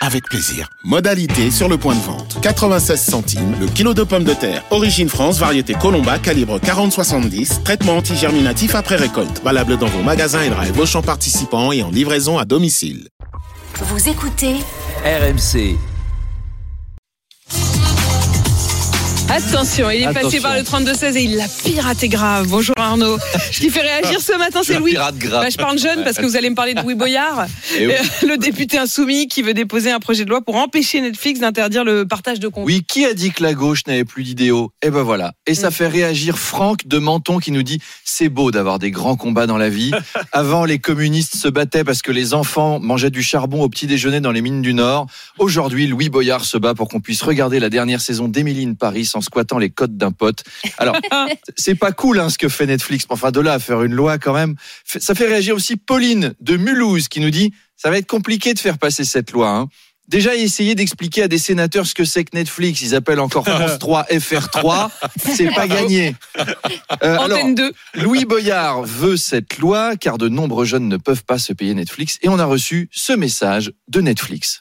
avec plaisir. Modalité sur le point de vente. 96 centimes le kilo de pommes de terre. Origine France, variété Colomba, calibre 40-70. Traitement antigerminatif après récolte. Valable dans vos magasins et drive Auchan participants et en livraison à domicile. Vous écoutez RMC. Attention, il est passé par le 32-16 et il l'a piraté grave. Bonjour Arnaud. Ce qui fait réagir ce matin, c'est Louis. pirate grave. Bah, je parle jeune parce que vous allez me parler de Louis Boyard, Eh oui. euh, le député insoumis qui veut déposer un projet de loi pour empêcher Netflix d'interdire le partage de comptes. Oui, qui a dit que la gauche n'avait plus d'idéaux? Eh ben voilà. Et ça Mm. fait réagir Franck de Menton qui nous dit c'est beau d'avoir des grands combats dans la vie. Avant, les communistes se battaient parce que les enfants mangeaient du charbon au petit déjeuner dans les mines du Nord. Aujourd'hui, Louis Boyard se bat pour qu'on puisse regarder la dernière saison d'Émilie Paris en squattant les côtes d'un pote. Alors, c'est pas cool hein, ce que fait Netflix. mais Enfin, de là à faire une loi quand même. Ça fait réagir aussi Pauline de Mulhouse qui nous dit ça va être compliqué de faire passer cette loi. Hein. Déjà, essayer d'expliquer à des sénateurs ce que c'est que Netflix, ils appellent encore France 3 FR3, c'est pas gagné. Euh, alors, Antenne 2. Louis Boyard veut cette loi car de nombreux jeunes ne peuvent pas se payer Netflix et on a reçu ce message de Netflix.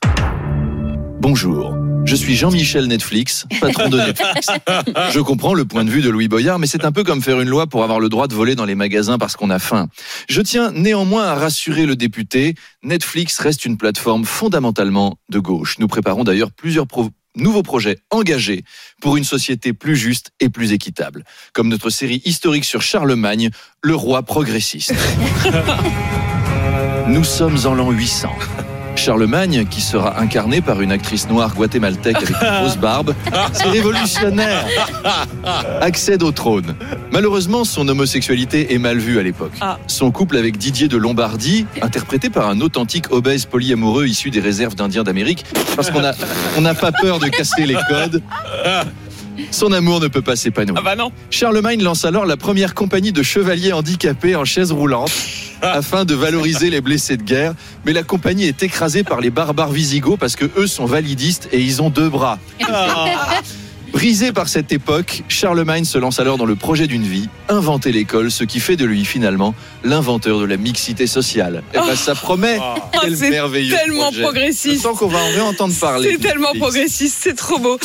Bonjour, je suis Jean-Michel Netflix, patron de Netflix. Je comprends le point de vue de Louis Boyard, mais c'est un peu comme faire une loi pour avoir le droit de voler dans les magasins parce qu'on a faim. Je tiens néanmoins à rassurer le député, Netflix reste une plateforme fondamentalement de gauche. Nous préparons d'ailleurs plusieurs pro- nouveaux projets engagés pour une société plus juste et plus équitable, comme notre série historique sur Charlemagne, le roi progressiste. Nous sommes en l'an 800. Charlemagne, qui sera incarné par une actrice noire guatémaltèque avec une grosse barbe, c'est révolutionnaire, accède au trône. Malheureusement, son homosexualité est mal vue à l'époque. Ah. Son couple avec Didier de Lombardie, interprété par un authentique obèse polyamoureux issu des réserves d'Indiens d'Amérique, parce qu'on a- on n'a pas peur de casser les codes. Son amour ne peut pas s'épanouir. Ah bah non. Charlemagne lance alors la première compagnie de chevaliers handicapés en chaise roulante afin de valoriser les blessés de guerre. Mais la compagnie est écrasée par les barbares visigoths parce que eux sont validistes et ils ont deux bras. Brisé par cette époque, Charlemagne se lance alors dans le projet d'une vie, inventer l'école, ce qui fait de lui finalement l'inventeur de la mixité sociale. Et ben, ça promet. Quel Oh, c'est merveilleux tellement projet. progressiste. Je sens qu'on va en réentendre parler. C'est tellement progressiste, c'est trop beau.